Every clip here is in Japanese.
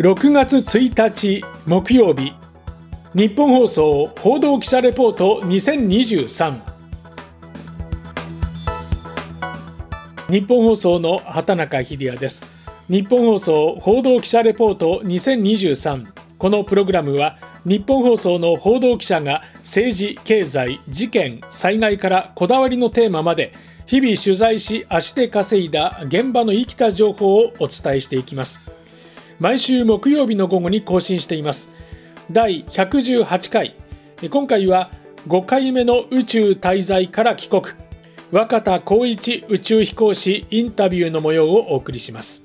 6月1日木曜日。日本放送報道記者レポート2023日本放送の畑中秀也です。日本放送報道記者レポート2023このプログラムは日本放送の報道記者が政治経済事件災害からこだわりのテーマまで日々取材し足で稼いだ現場の生きた情報をお伝えしていきます。毎週木曜日の午後に更新しています。第118回。今回は5回目の宇宙滞在から帰国。若田光一宇宙飛行士インタビューの模様をお送りします。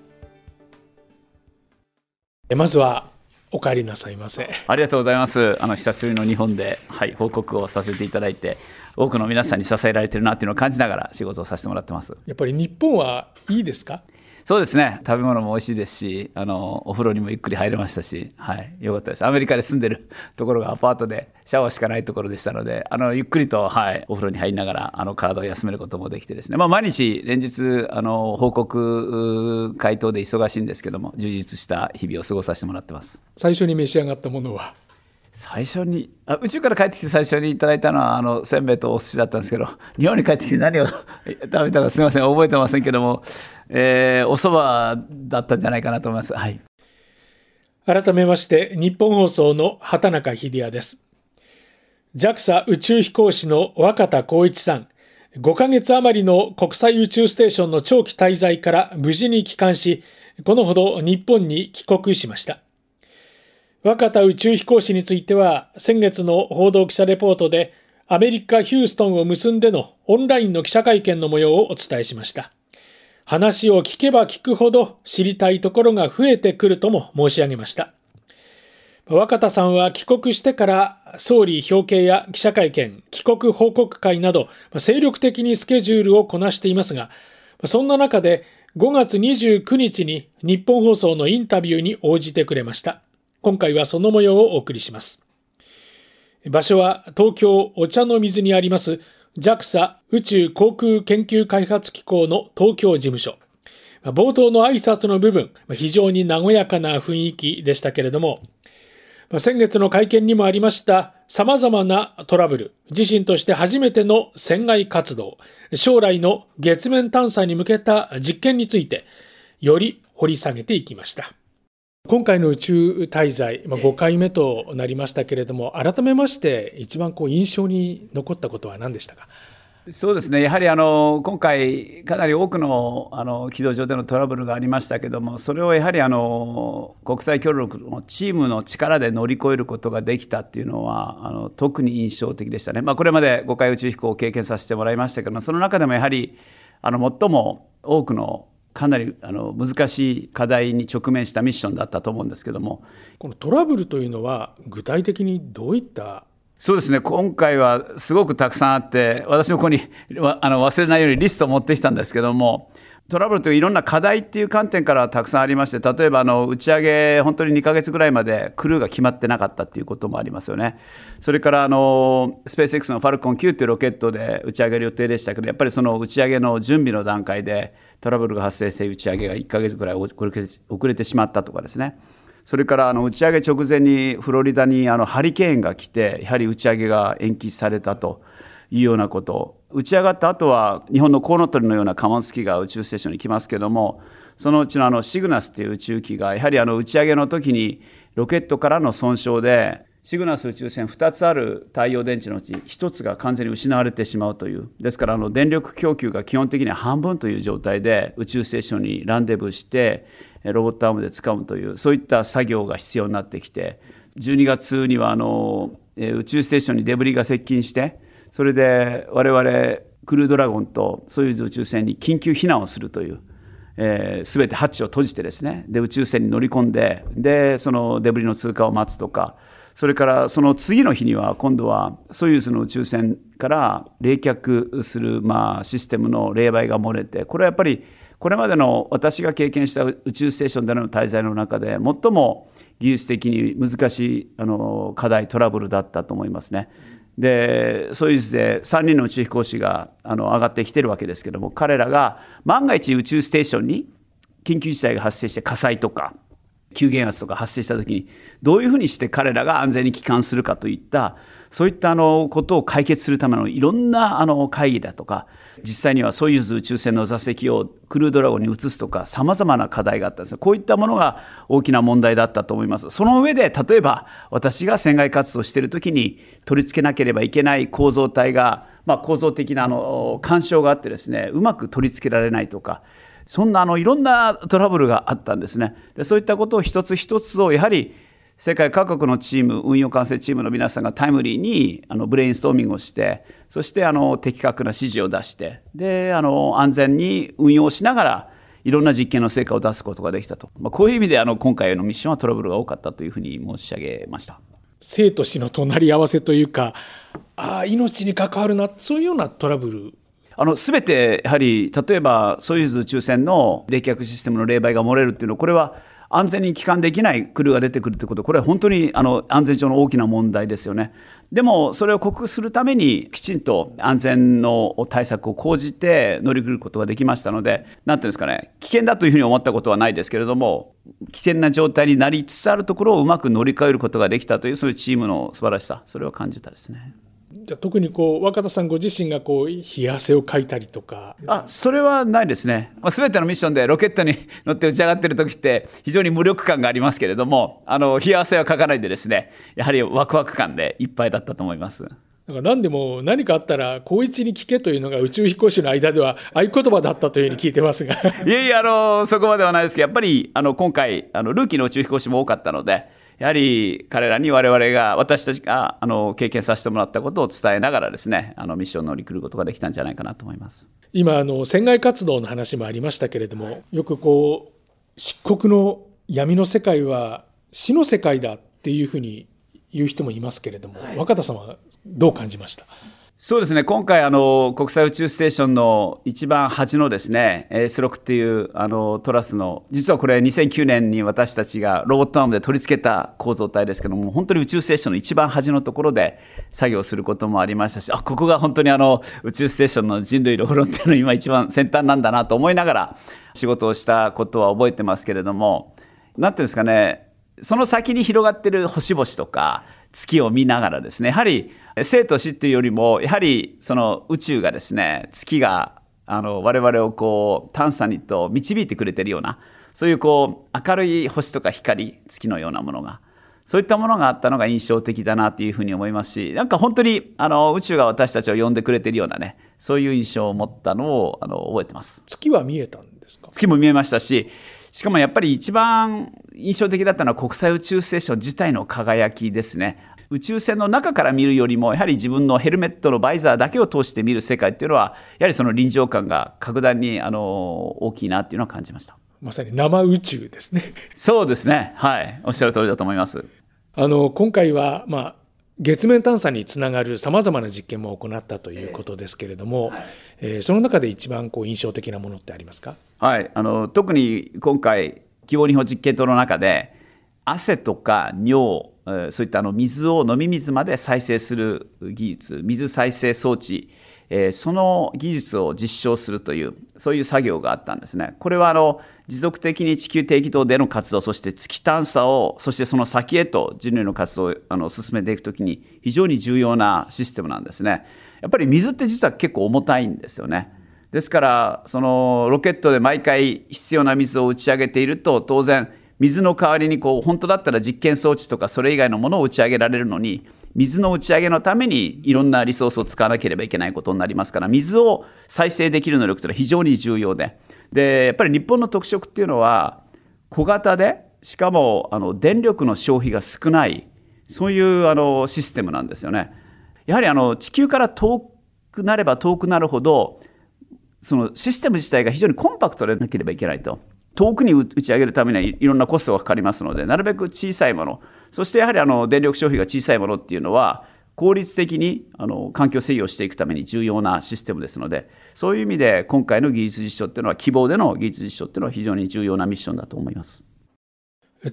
まずはお帰りなさいませ。ありがとうございます。あの久しぶりの日本で、はい、報告をさせていただいて多くの皆さんに支えられてるなっていうのを感じながら仕事をさせてもらってます。やっぱり日本はいいですか？そうですね。食べ物も美味しいですしあのお風呂にもゆっくり入れましたし、はい、よかったです。アメリカで住んでる ところがアパートでシャワーしかないところでしたのであのゆっくりと、はい、お風呂に入りながらあの体を休めることもできてですね、まあ、毎日連日あの報告回答で忙しいんですけども充実した日々を過ごさせてもらってます。最初に召し上がったものは？最初にあ宇宙から帰ってきて最初にいただいたのはあのせんべいとお寿司だったんですけど 日本に帰ってきて何を 食べたかすみません。覚えてませんけども、えー、お蕎麦だったんじゃないかなと思います。はい、改めまして日本放送の畑中秀也です。JAXA 宇宙飛行士の若田光一さん。5ヶ月余りの国際宇宙ステーションの長期滞在から無事に帰還しこのほど日本に帰国しました。若田宇宙飛行士については先月の報道記者レポートでアメリカ・ヒューストンを結んでのオンラインの記者会見の模様をお伝えしました。話を聞けば聞くほど知りたいところが増えてくるとも申し上げました。若田さんは帰国してから総理表敬や記者会見、帰国報告会など精力的にスケジュールをこなしていますが、そんな中で5月29日に日本放送のインタビューに応じてくれました。今回はその模様をお送りします。場所は東京お茶の水にあります JAXA 宇宙航空研究開発機構の東京事務所。冒頭の挨拶の部分、非常に和やかな雰囲気でしたけれども、先月の会見にもありました様々なトラブル、自身として初めての船外活動、将来の月面探査に向けた実験について、より掘り下げていきました。今回の宇宙滞在、まあ、5回目となりましたけれども、改めまして、一番こう印象に残ったことは何でしたか？そうですね、やはりあの今回、かなり多くのあの軌道上でのトラブルがありましたけれども、それをやはりあの国際協力のチームの力で乗り越えることができたっていうのは、あの特に印象的でしたね、まあ、これまで5回宇宙飛行を経験させてもらいましたけども、その中でもやはりあの最も多くのかなりあの難しい課題に直面したミッションだったと思うんですけども。このトラブルというのは具体的にどういった？そうですね。今回はすごくたくさんあって私もここにあの忘れないようにリストを持ってきたんですけどもトラブルといういろんな課題っていう観点からたくさんありまして例えばあの打ち上げ本当に2か月ぐらいまでクルーが決まってなかったっていうこともありますよね。それからあのスペース X のファルコン9というロケットで打ち上げる予定でしたけどやっぱりその打ち上げの準備の段階でトラブルが発生して打ち上げが1か月ぐらい遅れてしまったとかですね。それからあの打ち上げ直前にフロリダにあのハリケーンが来てやはり打ち上げが延期されたというようなこと打ち上がった後は日本のコウノトリのような貨物機が宇宙ステーションに来ますけどもそのうちのあのシグナスという宇宙機がやはりあの打ち上げの時にロケットからの損傷でシグナス宇宙船2つある太陽電池のうち1つが完全に失われてしまうというですからあの電力供給が基本的には半分という状態で宇宙ステーションにランデブーしてロボットアームで使うというそういった作業が必要になってきて12月にはあの宇宙ステーションにデブリが接近してそれで我々クルードラゴンとソユーズ宇宙船に緊急避難をするという。えー、全てハッチを閉じてですねで宇宙船に乗り込んででそのデブリの通過を待つとかそれからその次の日には今度はソユーズの宇宙船から冷却するまあシステムの冷媒が漏れてこれはやっぱりこれまでの私が経験した宇宙ステーションでの滞在の中で最も技術的に難しいあの課題トラブルだったと思いますね。でソユーズで3人の宇宙飛行士があの上がってきてるわけですけども彼らが万が一宇宙ステーションに緊急事態が発生して火災とか急減圧とか発生した時にどういうふうにして彼らが安全に帰還するかといったそういったあのことを解決するためのいろんなあの会議だとか実際にはソユーズ宇宙船の座席をクルードラゴンに移すとかさまざまな課題があったんですこういったものが大きな問題だったと思いますその上で例えば私が船外活動している時に取り付けなければいけない構造体が、まあ、構造的なあの干渉があってですねうまく取り付けられないとかそんなあのいろんなトラブルがあったんですね。でそういったことを一つ一つをやはり世界各国のチーム、運用管制チームの皆さんがタイムリーにあのブレインストーミングをして、そしてあの的確な指示を出して、であの安全に運用しながら、いろんな実験の成果を出すことができたと、まあ、こういう意味であの今回のミッションはトラブルが多かったというふうに申し上げました。生と死の隣り合わせというか、ああ、命に関わるな、そういうようなトラブル。あの、すべて、やはり、例えば、ソユーズ宇宙船の冷却システムの冷媒が漏れるっていうのは、これは安全に帰還できないクルーが出てくるということ、これは本当にあの安全上の大きな問題ですよね。でも、それを克服するために、きちんと安全の対策を講じて乗り切ることができましたので、なんていうんですかね、危険だというふうに思ったことはないですけれども、危険な状態になりつつあるところをうまく乗り換えることができたという、そういうチームの素晴らしさ、それを感じたですね。じゃ特にこう若田さんご自身がこう冷や汗をかいたりとか。あそれはないですね、まあ、全てのミッションでロケットに乗って打ち上がってる時って非常に無力感がありますけれどもあの冷や汗はかかないでですねやはりワクワク感でいっぱいだったと思います。なんか何でも何かあったら高一に聞けというのが宇宙飛行士の間では合言葉だったというふうに聞いてますが。いやいやあのそこまではないですけどやっぱりあの今回あのルーキーの宇宙飛行士も多かったのでやはり彼らに我々が、私たちがあの経験させてもらったことを伝えながらですね、あのミッションを乗り切ることができたんじゃないかなと思います。今あの、船外活動の話もありましたけれども、よくこう、漆黒の闇の世界は死の世界だっていうふうに言う人もいますけれども、はい、若田さんはどう感じました？そうですね、今回あの、国際宇宙ステーションの一番端のですね、S6 っていうあのトラスの、実はこれ、2009年に私たちがロボットアームで取り付けた構造体ですけども、本当に宇宙ステーションの一番端のところで作業することもありましたし、あここが本当にあの宇宙ステーションの人類のフロンティアの今、一番先端なんだなと思いながら、仕事をしたことは覚えてますけれども、なんていうんですかね、その先に広がってる星々とか、月を見ながらですね、やはり生と死っていうよりも、やはりその宇宙がですね、月があの我々をこう探査にと導いてくれてるような、そういうこう明るい星とか光、月のようなものが、そういったものがあったのが印象的だなというふうに思いますし、なんか本当にあの宇宙が私たちを呼んでくれてるようなね、そういう印象を持ったのをあの覚えてます。月は見えたんですか？月も見えましたし、しかもやっぱり一番印象的だったのは国際宇宙ステーション自体の輝きですね。宇宙船の中から見るよりもやはり自分のヘルメットのバイザーだけを通して見る世界っていうのはやはりその臨場感が格段にあの大きいなっていうのは感じました。まさに生宇宙ですね。そうですね。はい。おっしゃる通りだと思います。あの今回はまあ月面探査につながるさまざまな実験も行ったということですけれども、はい、えー、その中で一番こう印象的なものってありますか、はい、あの特に今回希望日本実験棟の中で汗とか尿そういったあの水を飲み水まで再生する技術、水再生装置、えその技術を実証するという、そういう作業があったんですね。これはあの持続的に地球定期等での活動、そして月探査を、そしてその先へと人類の活動をあの進めていくときに非常に重要なシステムなんですね。やっぱり水って実は結構重たいんですよね。ですから、そのロケットで毎回必要な水を打ち上げていると、当然、水の代わりにこう本当だったら実験装置とかそれ以外のものを打ち上げられるのに水の打ち上げのためにいろんなリソースを使わなければいけないことになりますから水を再生できる能力というのは非常に重要ででやっぱり日本の特色っていうのは小型でしかもあの電力の消費が少ないそういうあのシステムなんですよね。やはりあの地球から遠くなれば遠くなるほどそのシステム自体が非常にコンパクトでなければいけないと。遠くに打ち上げるためにはいろんなコストがかかりますので、なるべく小さいもの、そしてやはりあの電力消費が小さいものっていうのは、効率的にあの環境制御していくために重要なシステムですので、そういう意味で今回の技術実証っていうのは、希望での技術実証っていうのは非常に重要なミッションだと思います。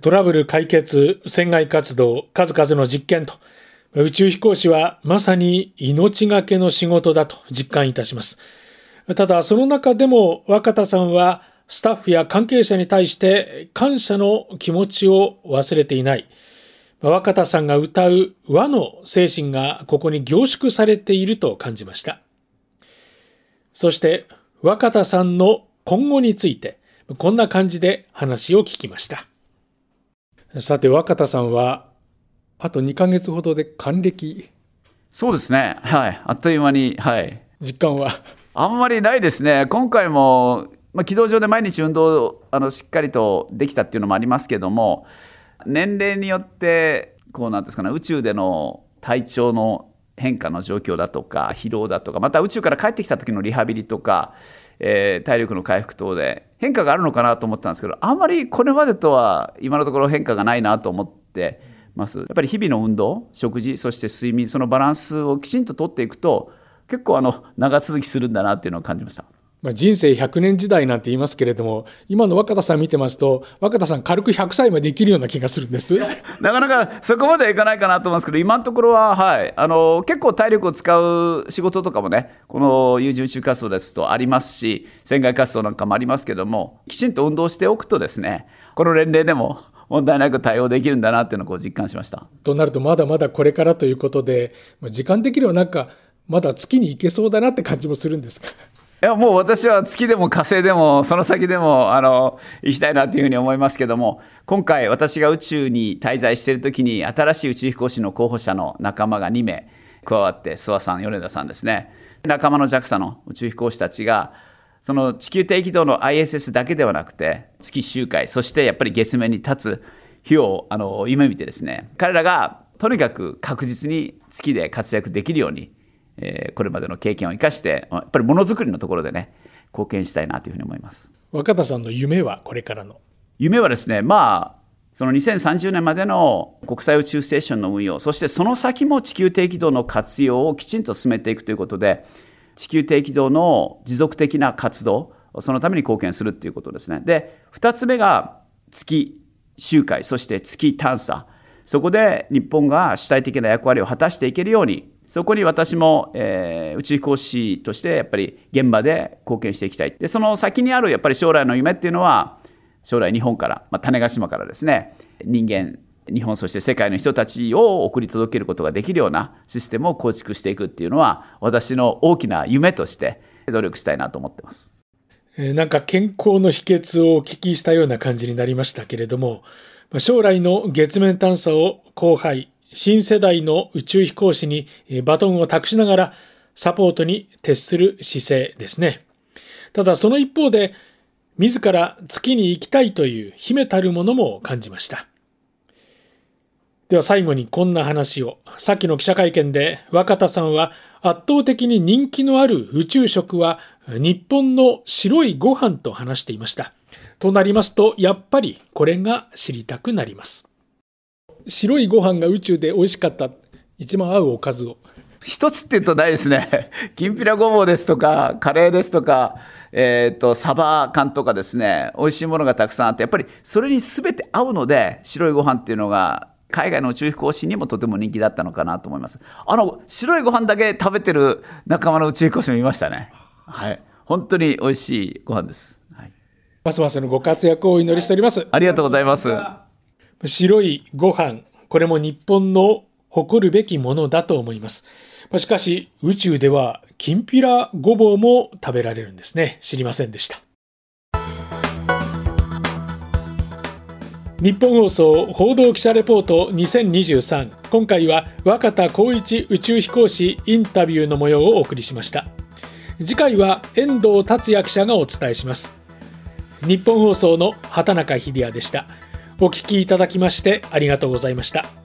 トラブル解決、船外活動、数々の実験と、宇宙飛行士はまさに命がけの仕事だと実感いたします。ただ、その中でも若田さんはスタッフや関係者に対して感謝の気持ちを忘れていない。若田さんが歌う和の精神がここに凝縮されていると感じました。そして若田さんの今後についてこんな感じで話を聞きました。さて若田さんはあと2ヶ月ほどで還暦そうですね。はい。あっという間に、はい。実感は？あんまりないですね。今回もまあ、軌道上で毎日運動あのしっかりとできたっていうのもありますけども年齢によってこうなんですかね宇宙での体調の変化の状況だとか疲労だとかまた宇宙から帰ってきた時のリハビリとか、えー、体力の回復等で変化があるのかなと思ったんですけどあんまりこれまでとは今のところ変化がないなと思ってますやっぱり日々の運動食事そして睡眠そのバランスをきちんととっていくと結構あの長続きするんだなっていうのを感じました。まあ、人生100年時代なんて言いますけれども、今の若田さん見てますと、若田さん軽く100歳まで生きるような気がするんです。なかなかそこまではいかないかなと思いますけど、今のところは、はい、あの、結構体力を使う仕事とかもね、この有事宇宙活動ですとありますし、船外活動なんかもありますけども、きちんと運動しておくとですね、この年齢でも問題なく対応できるんだなっていうのをこう実感しました。となると、まだまだこれからということで、時間的にはなんか、まだ月に行けそうだなって感じもするんですか。いや、もう私は月でも火星でも、その先でも、あの、行きたいなというふうに思いますけども、今回私が宇宙に滞在している時に、新しい宇宙飛行士の候補者の仲間が2名加わって、諏訪さん、米田さんですね。仲間の JAXA の宇宙飛行士たちが、その地球低軌道の ISS だけではなくて、月周回、そしてやっぱり月面に立つ日をあの夢見てですね、彼らがとにかく確実に月で活躍できるように、えー、これまでの経験を生かしてやっぱりものづくりのところでね貢献したいなというふうに思います。若田さんの夢はこれからの？夢はですねまあその2030年までの国際宇宙ステーションの運用そしてその先も地球低軌道の活用をきちんと進めていくということで地球低軌道の持続的な活動そのために貢献するということですね。で2つ目が月周回そして月探査。そこで日本が主体的な役割を果たしていけるようにそこに私も、えー、宇宙飛行士としてやっぱり現場で貢献していきたい。で、その先にあるやっぱり将来の夢っていうのは、将来日本から、まあ、種子島からですね、人間、日本そして世界の人たちを送り届けることができるようなシステムを構築していくっていうのは、私の大きな夢として努力したいなと思ってます。なんか健康の秘訣をお聞きしたような感じになりましたけれども、将来の月面探査を後輩、新世代の宇宙飛行士にバトンを託しながらサポートに徹する姿勢ですね。ただその一方で自ら月に行きたいという秘めたるものも感じました。では最後にこんな話を。さっきの記者会見で若田さんは圧倒的に人気のある宇宙食は日本の白いご飯と話していました。となりますとやっぱりこれが知りたくなります。白いご飯が宇宙で美味しかった一番合うおかずを一つって言うとないですね。きんぴらごぼうですとか、カレーですとか、えっ、ー、と、サバ缶とかですね、美味しいものがたくさんあって、やっぱりそれに全て合うので、白いご飯っていうのが、海外の宇宙飛行士にもとても人気だったのかなと思います。あの、白いご飯だけ食べてる仲間の宇宙飛行士もいましたね。はい。本当に美味しいご飯です。はい。ますますのご活躍をお祈りしております。ありがとうございます。白いご飯、これも日本の誇るべきものだと思います。しかし、宇宙ではきんぴらごぼうも食べられるんですね。知りませんでした。日本放送報道記者レポート2023今回は若田光一宇宙飛行士インタビューの模様をお送りしました次回は遠藤達也記者がお伝えします日本放送の畑中秀也でしたお聞きいただきましてありがとうございました。